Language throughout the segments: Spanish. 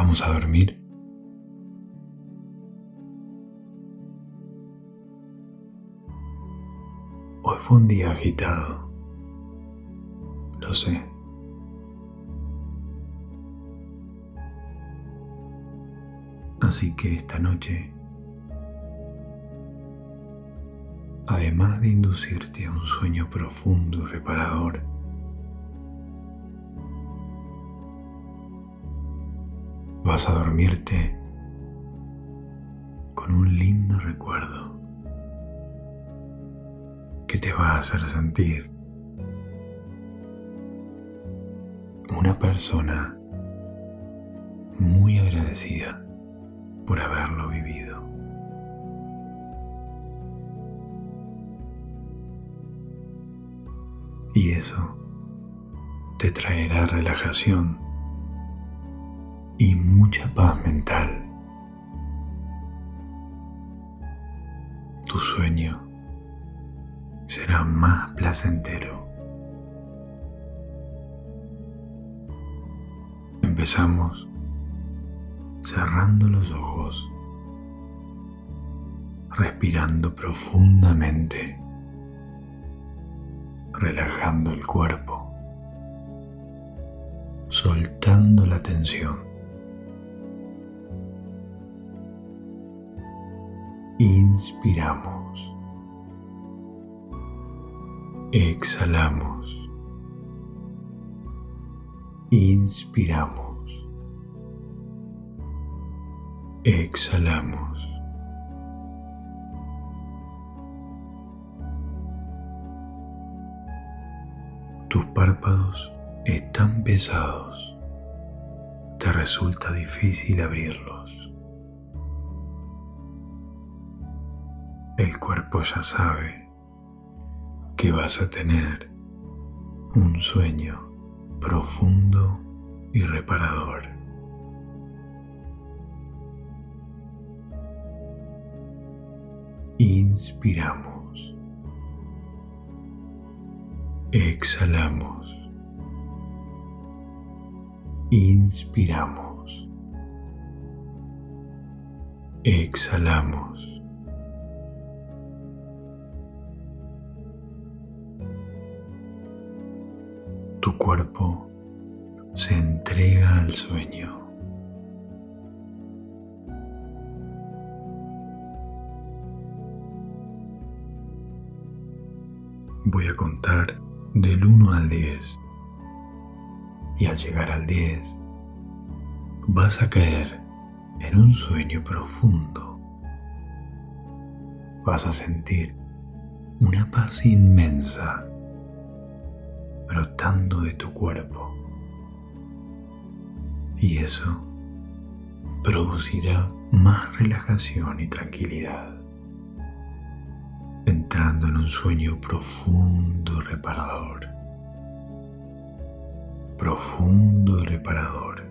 Vamos a dormir. Hoy fue un día agitado. Lo sé. Así que esta noche, además de inducirte a un sueño profundo y reparador, vas a dormirte con un lindo recuerdo que te va a hacer sentir una persona muy agradecida por haberlo vivido. Y eso te traerá relajación y mucha paz mental. Tu sueño será más placentero. Empezamos cerrando los ojos, respirando profundamente, relajando el cuerpo, soltando la tensión. Inspiramos. Exhalamos. Inspiramos. exhalamos. Tus párpados están pesados. Te resulta difícil abrirlos. El cuerpo ya sabe que vas a tener un sueño profundo y reparador. Inspiramos. Exhalamos. Inspiramos. Exhalamos. Cuerpo se entrega al sueño. voy a contar del 1 al 10. Y al llegar al 10, vas a caer en un sueño profundo. Vas a sentir una paz inmensa brotando de tu cuerpo. Y eso producirá más relajación y tranquilidad entrando en un sueño profundo reparador. Profundo reparador.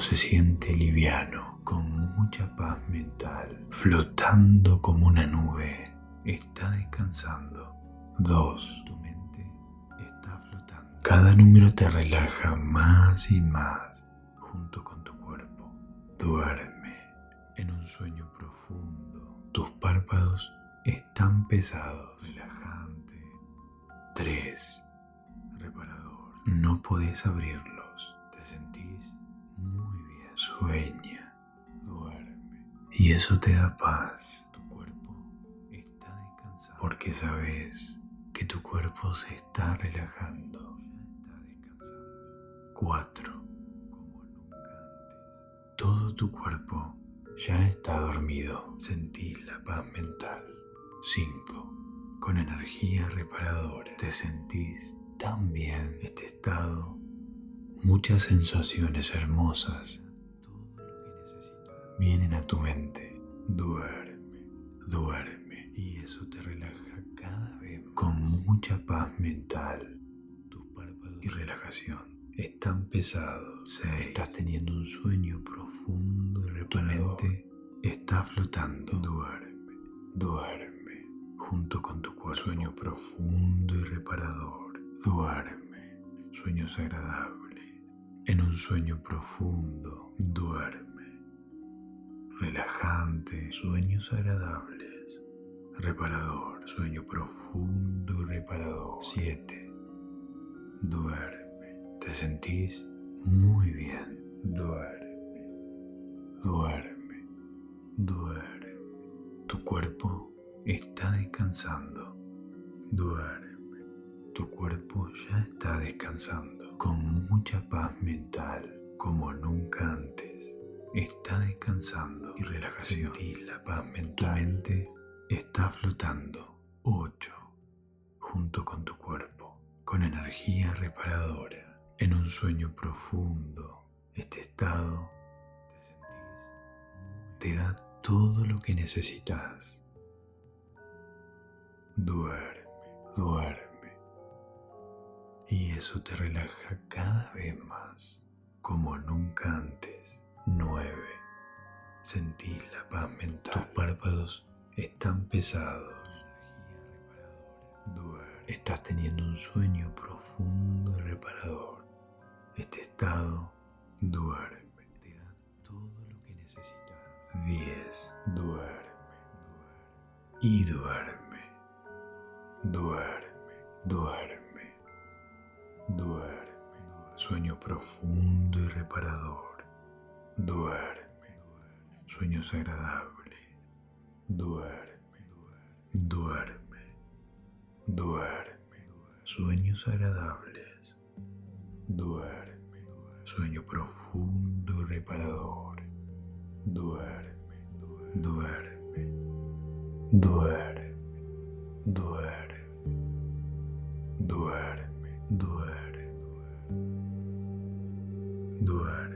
Se siente liviano, con mucha paz mental, flotando como una nube. Está descansando. Dos. Cada número te relaja más y más junto con tu cuerpo. Duerme en un sueño profundo. Tus párpados están pesados, relajante. 3. Reparador. No podés abrirlos. Sueña. Duerme. Y eso te da paz. Tu cuerpo está descansando. Porque sabes que tu cuerpo se está relajando. 4. Como nunca antes. Todo tu cuerpo ya está dormido. Sentís la paz mental. 5. Con energía reparadora. Te sentís tan bien este estado. Muchas sensaciones hermosas. Vienen a tu mente. Duerme, duerme. Y eso te relaja cada vez con mucha paz mental. Tus párpados y relajación están pesados. Estás teniendo un sueño profundo y Tu mente está flotando. Duerme. duerme junto con tu cuerpo. Sueño profundo y reparador. Duerme. Sueños agradables. En un sueño profundo, duerme. Relajante, sueños agradables. Reparador, sueño profundo y reparador. 7. Duerme. ¿Te sentís? Muy bien. Duerme. Duerme. Duerme. Tu cuerpo está descansando. Duerme. Tu cuerpo ya está descansando con mucha paz mental como nunca antes. Está descansando y relajación. Sentís la paz mental. Tu mente está flotando. 8. Junto con tu cuerpo, con energía reparadora en un sueño profundo. Este estado te da todo lo que necesitas. Duerme, duerme. Y eso te relaja cada vez más, como nunca antes. 9. Sentís la paz mental. Tus párpados están pesados. Estás teniendo un sueño profundo y reparador. Este estado duerme, te da todo lo que necesitas. 10. Duerme, duerme y duerme. Duerme, duerme, duerme. Sueño profundo y reparador. Duerme, sueños agradables. Duerme, duerme, duerme. Sueños agradables. Duerme sueño profundo y reparador. Duerme, duerme, duerme, duerme, duerme, duerme, duerme.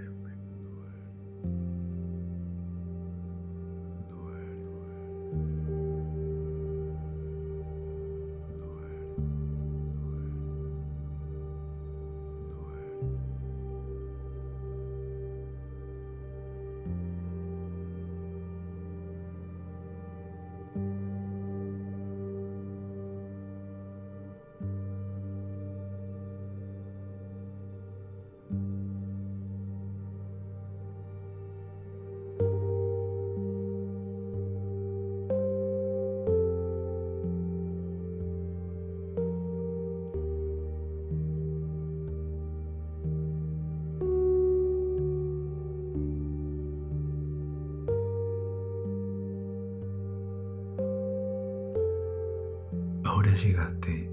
Llegaste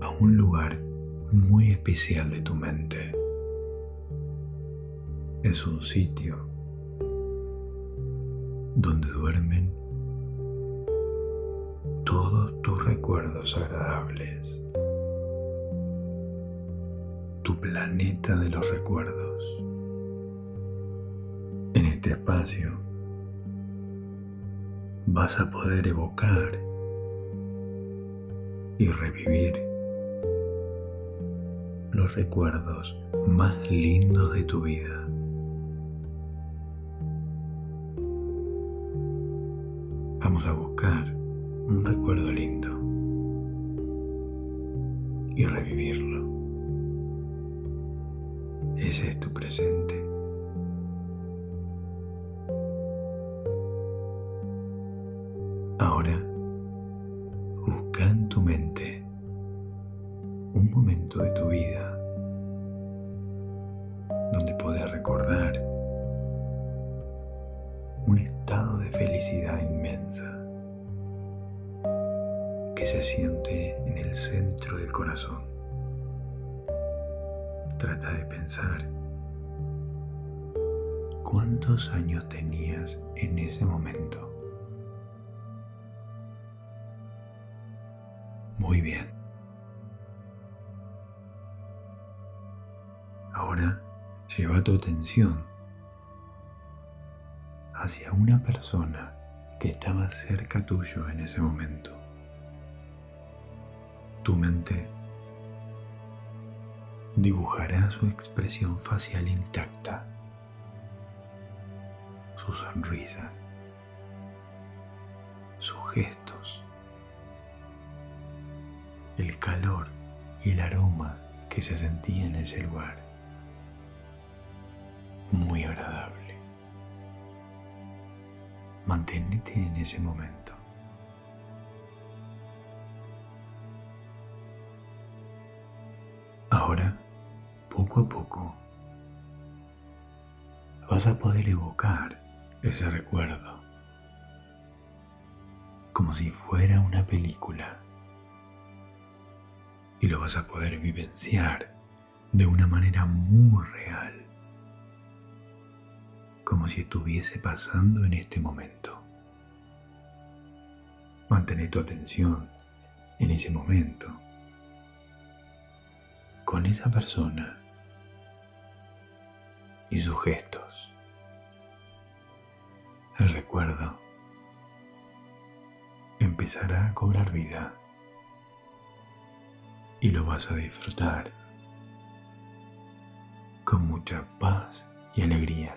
a un lugar muy especial de tu mente. Es un sitio donde duermen todos tus recuerdos agradables. Tu planeta de los recuerdos. En este espacio vas a poder evocar y revivir los recuerdos más lindos de tu vida. Vamos a buscar un recuerdo lindo y revivirlo. Ese es tu presente. Que se siente en el centro del corazón. Trata de pensar cuántos años tenías en ese momento. Muy bien. Ahora lleva tu atención hacia una persona que estaba cerca tuyo en ese momento. Tu mente dibujará su expresión facial intacta, su sonrisa, gestos, el calor y el aroma que se sentía en ese lugar. Muy agradable. Manténete en ese momento. Poco a poco, vas a poder evocar ese recuerdo. Como si fuera una película. Y lo vas a poder vivenciar de una manera muy real, como si estuviese pasando en este momento. Mantén tu atención en ese momento, con esa persona y sus gestos. El recuerdo empezará a cobrar vida y lo vas a disfrutar con mucha paz y alegría.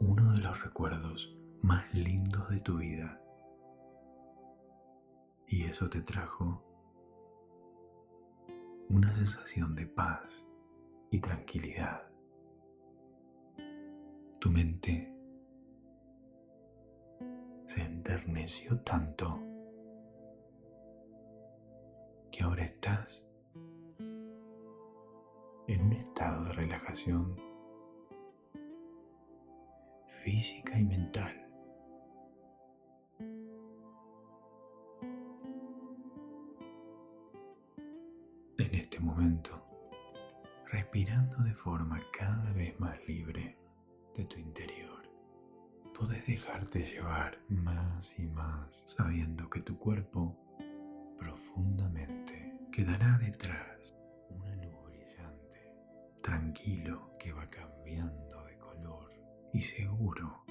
Uno de los recuerdos más lindos de tu vida. Y eso te trajo una sensación de paz y tranquilidad. Tu mente se enterneció tanto que ahora estás en un de relajación física y mental. En este momento, respirando de forma cada vez más libre de tu interior, puedes dejarte llevar más y más sabiendo que tu cuerpo profundamente quedará detrás tranquilo que va cambiando de color y seguro,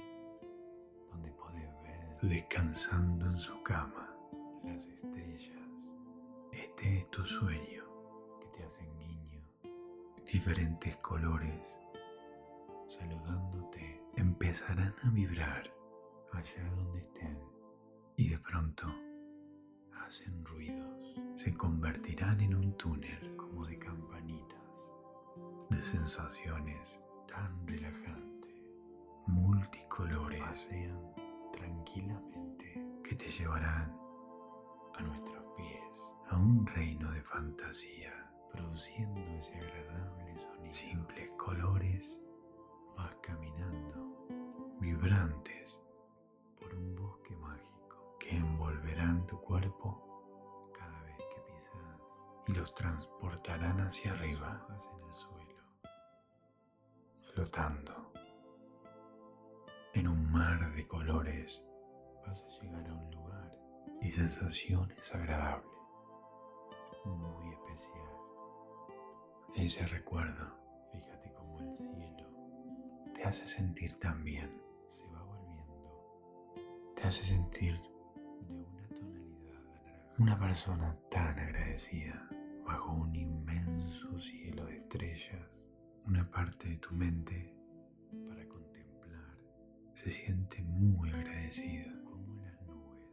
donde puedes ver descansando en su cama las estrellas. Este es tu sueño que te hacen guiño, diferentes colores, saludándote, empezarán a vibrar allá donde estén y de pronto hacen ruidos, se convertirán en un túnel como de campanita de sensaciones tan relajantes, multicolores, pasean tranquilamente, que te llevarán a nuestros pies, a un reino de fantasía, produciendo ese agradable sonido. Simples colores, vas caminando, vibrantes, por un bosque mágico que envolverán tu cuerpo y los transportarán hacia arriba en el suelo, flotando en un mar de colores. Vas a llegar a un lugar y sensaciones agradables, muy especial. Ese recuerdo, fíjate como el cielo te hace sentir tan bien, se va volviendo, te hace sentir de una tonalidad. Una persona tan agradecida bajo un inmenso cielo de estrellas, una parte de tu mente para contemplar. Se siente muy agradecida como las nubes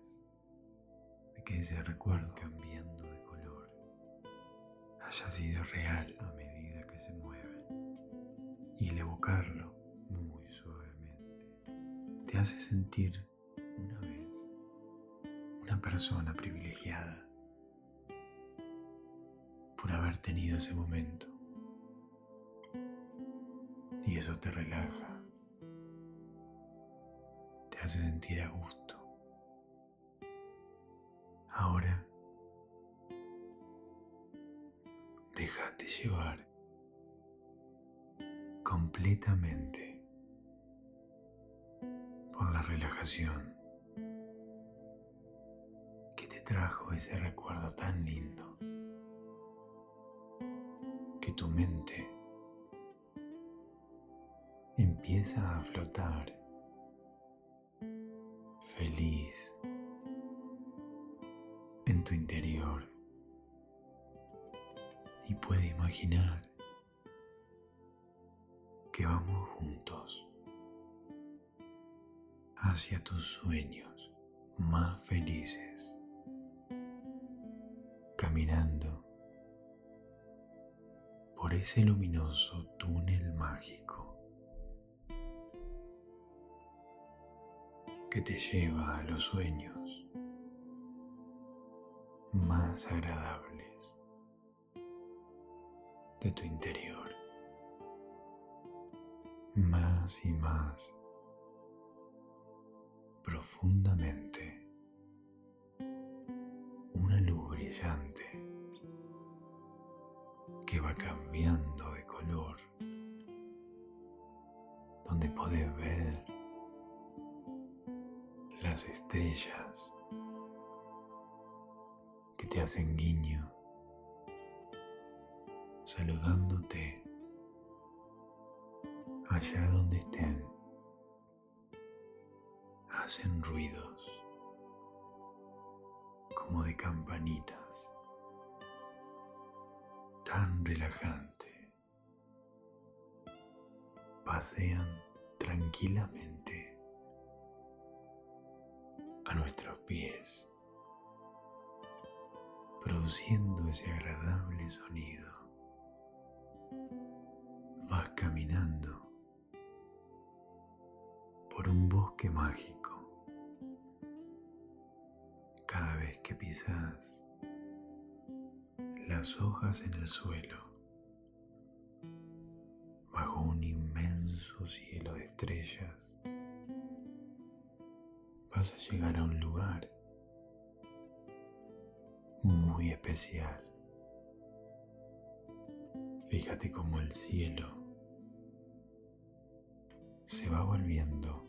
de que ese recuerdo cambiando de color haya sido real a medida que se mueven y el evocarlo muy suavemente. Te hace sentir una vez una persona privilegiada por haber tenido ese momento. Y eso te relaja, te hace sentir a gusto. Ahora, déjate llevar completamente por la relajación que te trajo ese recuerdo tan lindo tu mente empieza a flotar feliz en tu interior. Y puede imaginar que vamos juntos hacia tus sueños más felices, caminando ese luminoso túnel mágico que te lleva a los sueños más agradables de tu interior, más y más profundamente, una luz brillante que va cambiando de color, donde podés ver las estrellas que te hacen guiño, saludándote allá donde estén, hacen ruidos como de campanitas tan relajante. Pasean tranquilamente a nuestros pies, produciendo ese agradable sonido. Vas caminando por un bosque mágico. Cada vez que pisas las hojas en el suelo, bajo un inmenso cielo de estrellas, vas a llegar a un lugar muy especial. Fíjate cómo el cielo se va volviendo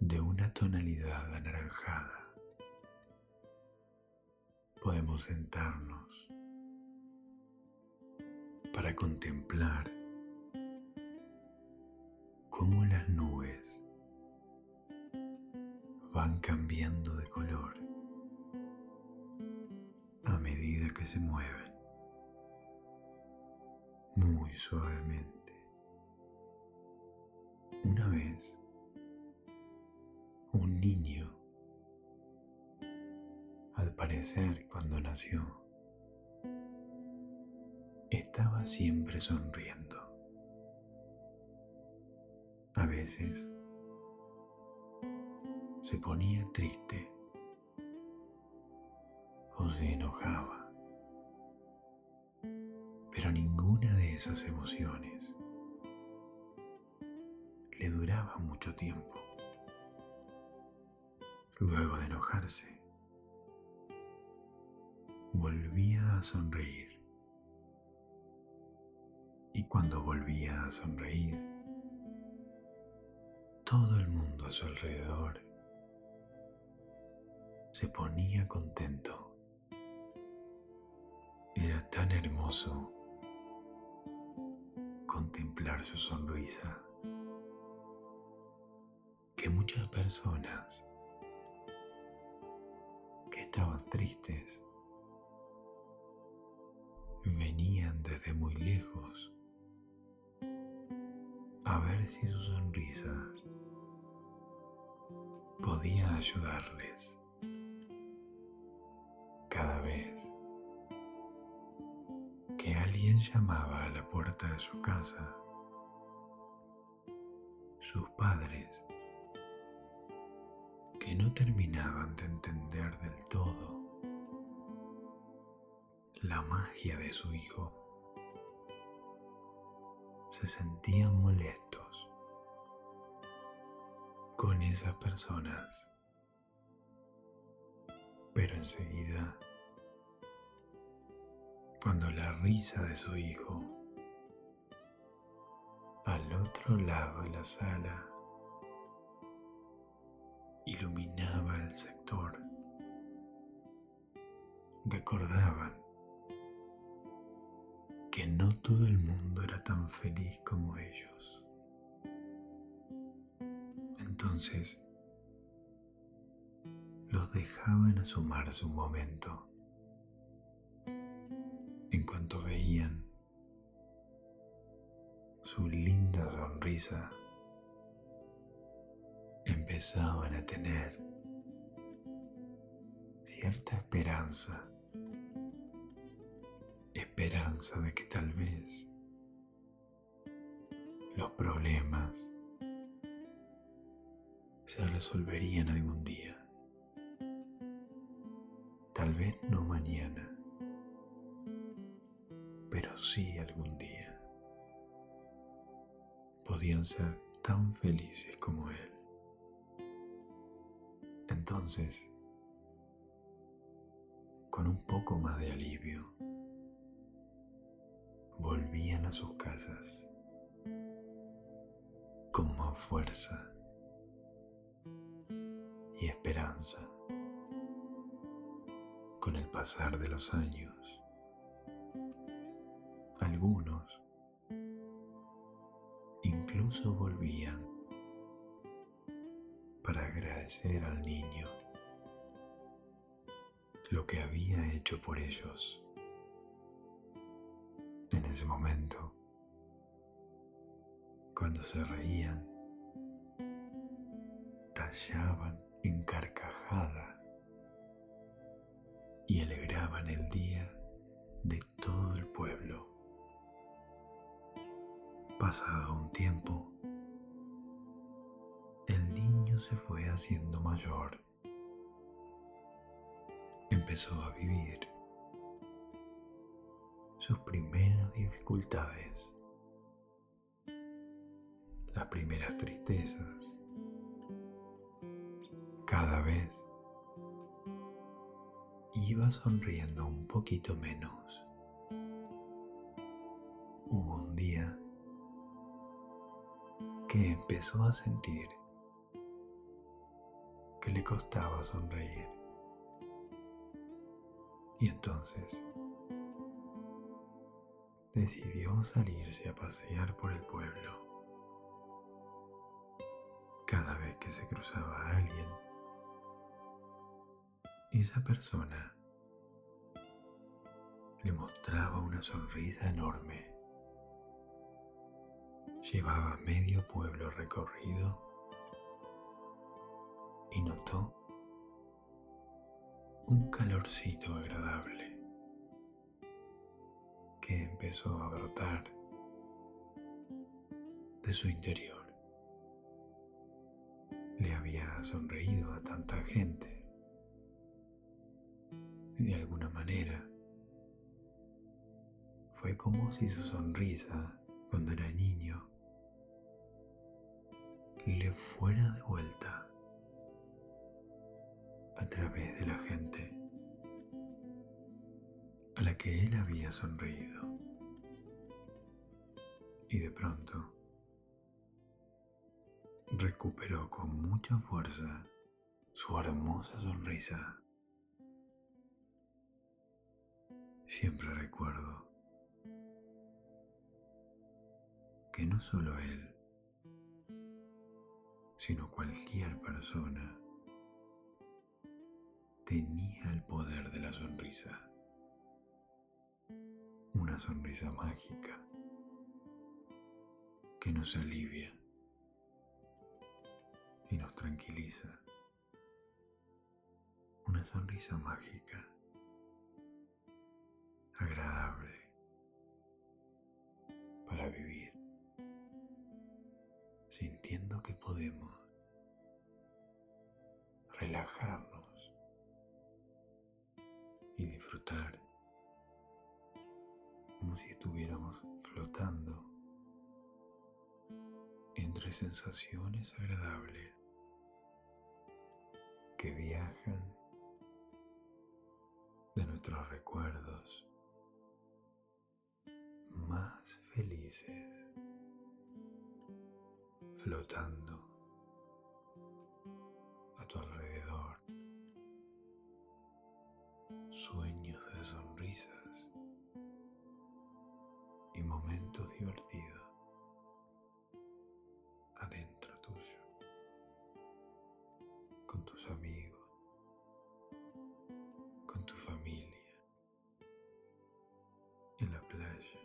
de una tonalidad anaranjada podemos sentarnos para contemplar estaba siempre sonriendo. A veces se ponía triste o se enojaba. Pero ninguna de esas emociones le duraba mucho tiempo. Luego de enojarse, volvía a sonreír. Y cuando volvía a sonreír, todo el mundo a su alrededor se ponía contento. Era tan hermoso contemplar su sonrisa que muchas personas que estaban tristes venían desde muy lejos a ver si su sonrisa podía ayudarles. Cada vez que alguien llamaba a la puerta de su casa, sus padres, que no terminaban de entender del todo la magia de su hijo, se sentían molestos con esas personas. Pero enseguida, cuando la risa de su hijo al otro lado de la sala iluminaba el sector, recordaban que no todo el mundo era tan feliz como ellos. Entonces, los dejaban asomarse un momento. En cuanto veían su linda sonrisa, empezaban a tener cierta esperanza esperanza de que tal vez los problemas se resolverían algún día. Tal vez no mañana, pero sí algún día. Podían ser tan felices como él. Entonces, con un poco más de alivio, volvían a sus casas con más fuerza y esperanza. Con el pasar de los años, algunos incluso volvían para agradecer al niño lo que había hecho por ellos en ese momento, cuando se reían, tallaban en carcajada y alegraban el día de todo el pueblo. Pasado un tiempo, el niño se fue haciendo mayor. Empezó a vivir sus primeras dificultades, las primeras tristezas. Cada vez iba sonriendo un poquito menos. Hubo un día que empezó a sentir que le costaba sonreír. Y entonces decidió salirse a pasear por el pueblo. Cada vez que se cruzaba a alguien, esa persona le mostraba una sonrisa enorme. Llevaba medio pueblo recorrido y notó un calorcito agradable empezó a brotar de su interior. Le había sonreído a tanta gente. de alguna manera. Fue como si su sonrisa, cuando era niño, le fuera de vuelta a través de la gente a la que él había sonreído. Y de pronto recuperó con mucha fuerza su hermosa sonrisa. Siempre recuerdo que no solo él, sino cualquier persona tenía el poder de la sonrisa. Una sonrisa mágica que nos alivia y nos tranquiliza. Una sonrisa mágica, agradable para vivir, sintiendo que podemos relajarnos y disfrutar como si estuviéramos flotando entre sensaciones agradables que viajan de nuestros recuerdos más felices, flotando a tu alrededor, sueños de sonrisas y momentos divertidos adentro tuyo, con tus amigos, con tu familia, en la playa,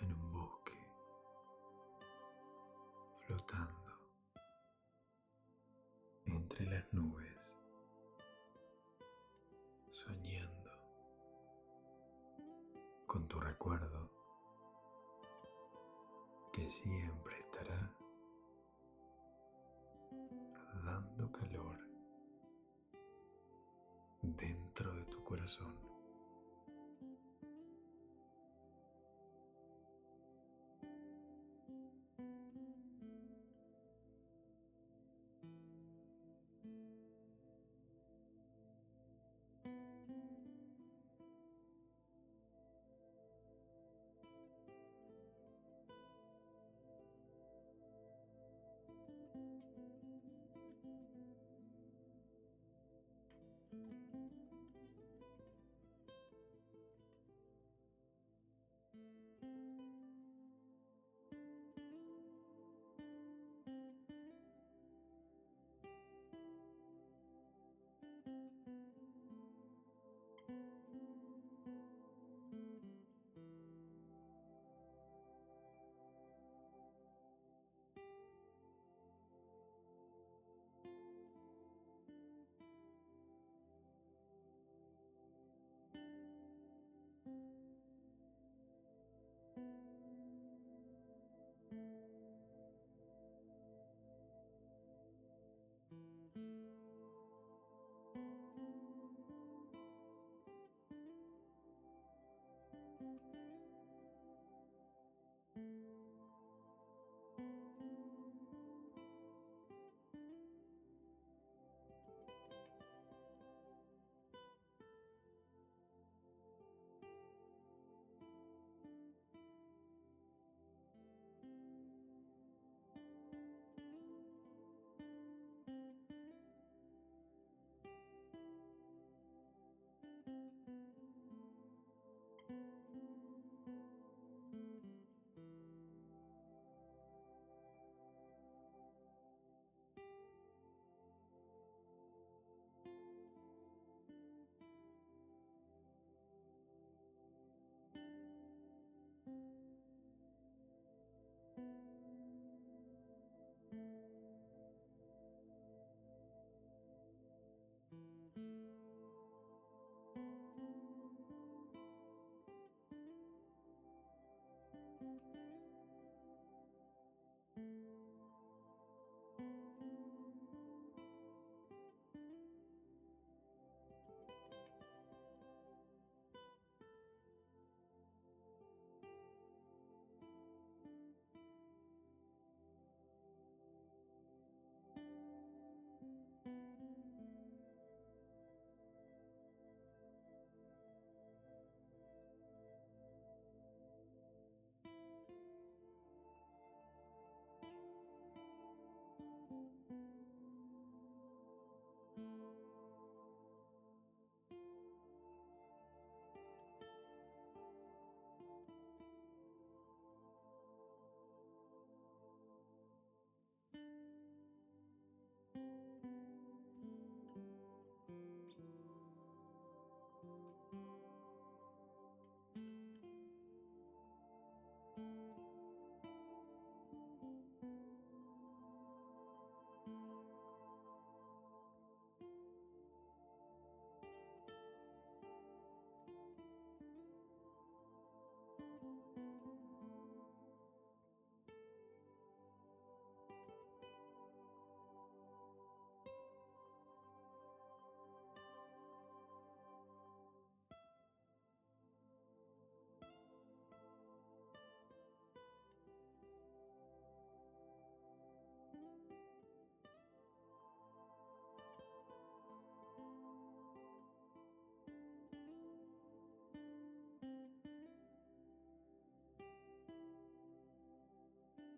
en un bosque, flotando entre las nubes, recuerdo que siempre estará dando calor dentro de tu corazón.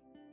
Bye.